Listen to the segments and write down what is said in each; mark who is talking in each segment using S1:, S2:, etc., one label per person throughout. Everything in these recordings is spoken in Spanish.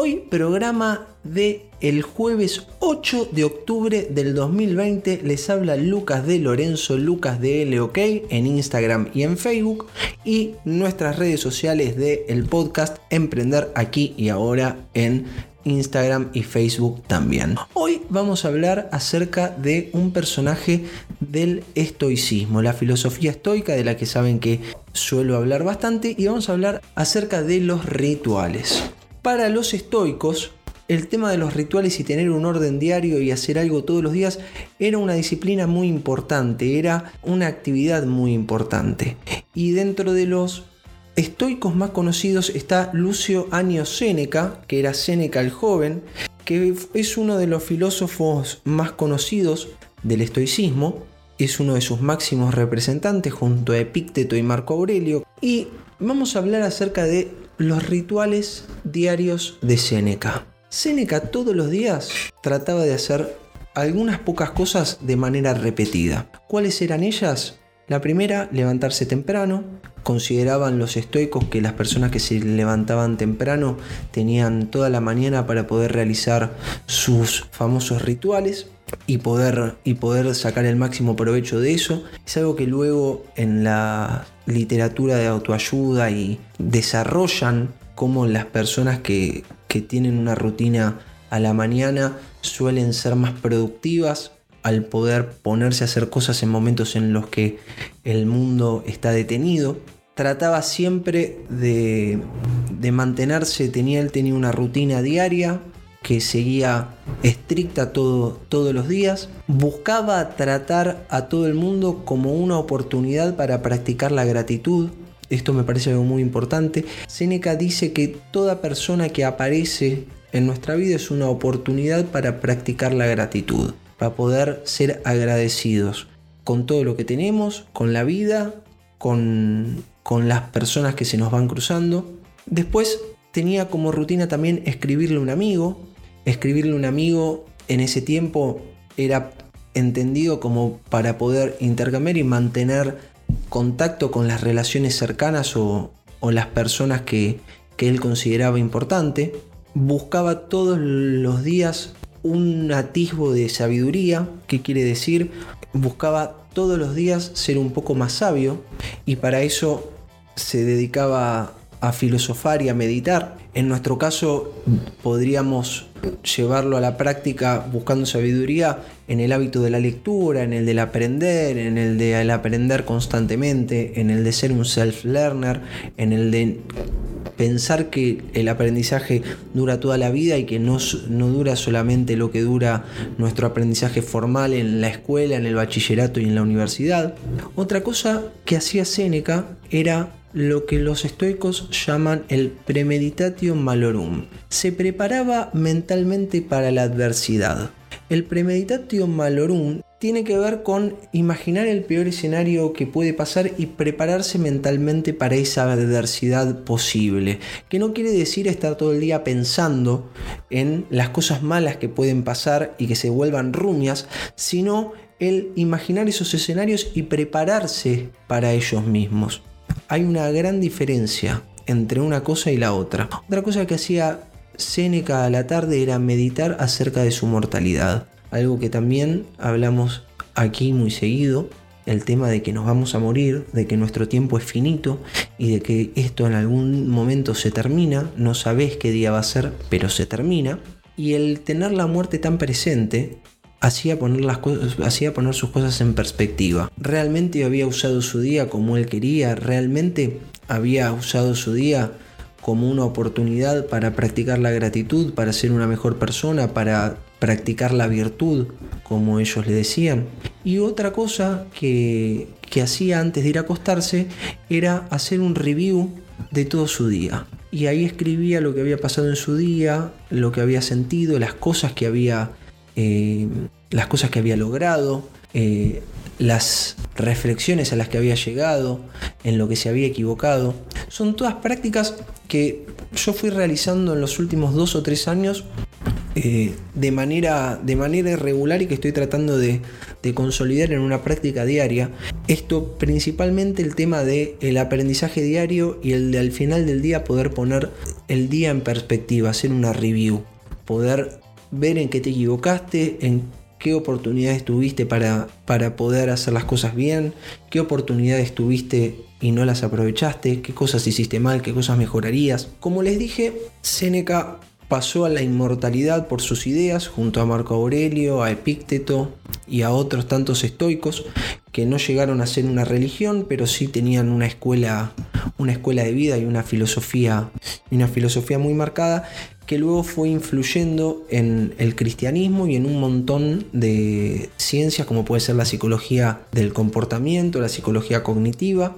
S1: Hoy programa de el jueves 8 de octubre del 2020 les habla Lucas de Lorenzo, Lucas de LOK en Instagram y en Facebook y nuestras redes sociales del el podcast Emprender aquí y ahora en Instagram y Facebook también. Hoy vamos a hablar acerca de un personaje del estoicismo, la filosofía estoica de la que saben que suelo hablar bastante y vamos a hablar acerca de los rituales. Para los estoicos, el tema de los rituales y tener un orden diario y hacer algo todos los días era una disciplina muy importante, era una actividad muy importante. Y dentro de los estoicos más conocidos está Lucio Anio Séneca, que era Séneca el joven, que es uno de los filósofos más conocidos del estoicismo, es uno de sus máximos representantes junto a Epícteto y Marco Aurelio, y vamos a hablar acerca de los rituales diarios de Séneca. Séneca todos los días trataba de hacer algunas pocas cosas de manera repetida. ¿Cuáles eran ellas? La primera, levantarse temprano. Consideraban los estoicos que las personas que se levantaban temprano tenían toda la mañana para poder realizar sus famosos rituales y poder, y poder sacar el máximo provecho de eso. Es algo que luego en la literatura de autoayuda y desarrollan cómo las personas que, que tienen una rutina a la mañana suelen ser más productivas al poder ponerse a hacer cosas en momentos en los que el mundo está detenido. Trataba siempre de, de mantenerse, tenía, él tenía una rutina diaria, que seguía estricta todo, todos los días, buscaba tratar a todo el mundo como una oportunidad para practicar la gratitud. Esto me parece algo muy importante. Seneca dice que toda persona que aparece en nuestra vida es una oportunidad para practicar la gratitud, para poder ser agradecidos con todo lo que tenemos, con la vida, con, con las personas que se nos van cruzando. Después tenía como rutina también escribirle a un amigo, escribirle a un amigo en ese tiempo era entendido como para poder intercambiar y mantener contacto con las relaciones cercanas o, las personas que, él consideraba importante. Buscaba todos los días un atisbo de sabiduría, que quiere decir, buscaba todos los días ser un poco más sabio y para eso se dedicaba a filosofar y a meditar. En nuestro caso podríamos llevarlo a la práctica buscando sabiduría en el hábito de la lectura, en el del aprender, en el de aprender constantemente, en el de ser un self-learner, en el de pensar que el aprendizaje dura toda la vida y que no, no dura solamente lo que dura nuestro aprendizaje formal en la escuela, en el bachillerato y en la universidad. Otra cosa que hacía Séneca era lo que los estoicos llaman el premeditatio malorum. Se preparaba mentalmente para la adversidad. El premeditatio malorum tiene que ver con imaginar el peor escenario que puede pasar y prepararse mentalmente para esa adversidad posible. Que no quiere decir estar todo el día pensando en las cosas malas que pueden pasar y que se vuelvan rumias, sino el imaginar esos escenarios y prepararse para ellos mismos hay una gran diferencia entre una cosa y la otra. Otra cosa que hacía Séneca a la tarde era meditar acerca de su mortalidad. Algo que también hablamos aquí muy seguido, el tema de que nos vamos a morir, de que nuestro tiempo es finito y de que esto en algún momento se termina, no sabes qué día va a ser, pero se termina. Y el tener la muerte tan presente hacía poner, las hacía poner sus cosas en perspectiva. ¿Realmente había usado su día como él quería? ¿Realmente había usado su día como una oportunidad para practicar la gratitud, para ser una mejor persona, para practicar la virtud, como ellos le decían? Y otra cosa que, que hacía antes de ir a acostarse era hacer un review de todo su día. Y ahí escribía lo que había pasado en su día, lo que había sentido, las cosas que había eh, las cosas que había logrado, eh, las reflexiones a las que había llegado, en lo que se había equivocado. Son todas prácticas que yo fui realizando en los últimos dos o tres años eh, de, manera, de manera irregular y que estoy tratando de, consolidar en una práctica diaria. Esto principalmente el tema del el aprendizaje diario y el de al final del día poder poner el día en perspectiva, hacer una review, poder ver en qué te equivocaste, en qué oportunidades tuviste para, para poder hacer las cosas bien, qué oportunidades tuviste y no las aprovechaste, qué cosas hiciste mal, qué cosas mejorarías. Como les dije, Seneca pasó a la inmortalidad por sus ideas junto a Marco Aurelio, a Epícteto y a otros tantos estoicos que no llegaron a ser una religión, pero sí tenían una escuela, una escuela de vida y una filosofía, una filosofía muy marcada que luego fue influyendo en el cristianismo y en un montón de ciencias como puede ser la psicología del comportamiento, la psicología cognitiva,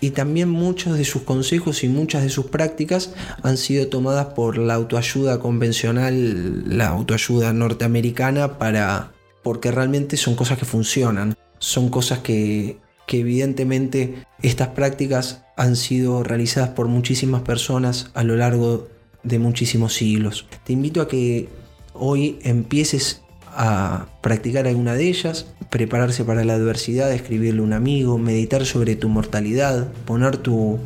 S1: y también muchos de sus consejos y muchas de sus prácticas han sido tomadas por la autoayuda convencional, la autoayuda norteamericana, para, porque realmente son cosas que funcionan, son cosas que, que evidentemente estas prácticas han sido realizadas por muchísimas personas a lo largo de muchísimos siglos. Te invito a que hoy empieces a practicar alguna de ellas, prepararse para la adversidad, escribirle a un amigo, meditar sobre tu mortalidad, poner tu,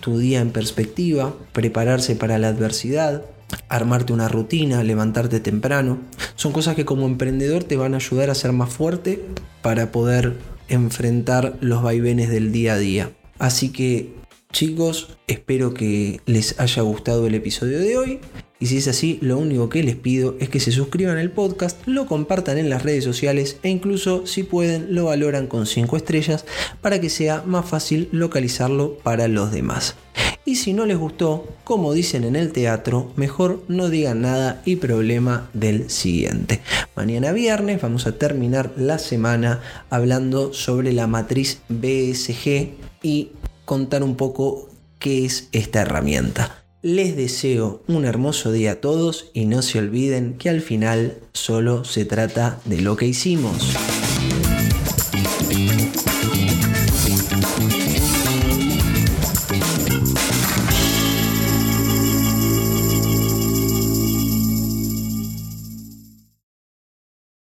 S1: tu día en perspectiva, prepararse para la adversidad, armarte una rutina, levantarte temprano. Son cosas que como emprendedor te van a ayudar a ser más fuerte para poder enfrentar los vaivenes del día a día. Así que chicos, espero que les haya gustado el episodio de hoy. Y si es así, lo único que les pido es que se suscriban al podcast, lo compartan en las redes sociales e incluso si pueden lo valoran con 5 estrellas para que sea más fácil localizarlo para los demás. Y si no les gustó, como dicen en el teatro, mejor no digan nada y problema del siguiente. Mañana viernes vamos a terminar la semana hablando sobre la matriz BSG y contar un poco qué es esta herramienta. Les deseo un hermoso día a todos y no se olviden que al final solo se trata de lo que hicimos.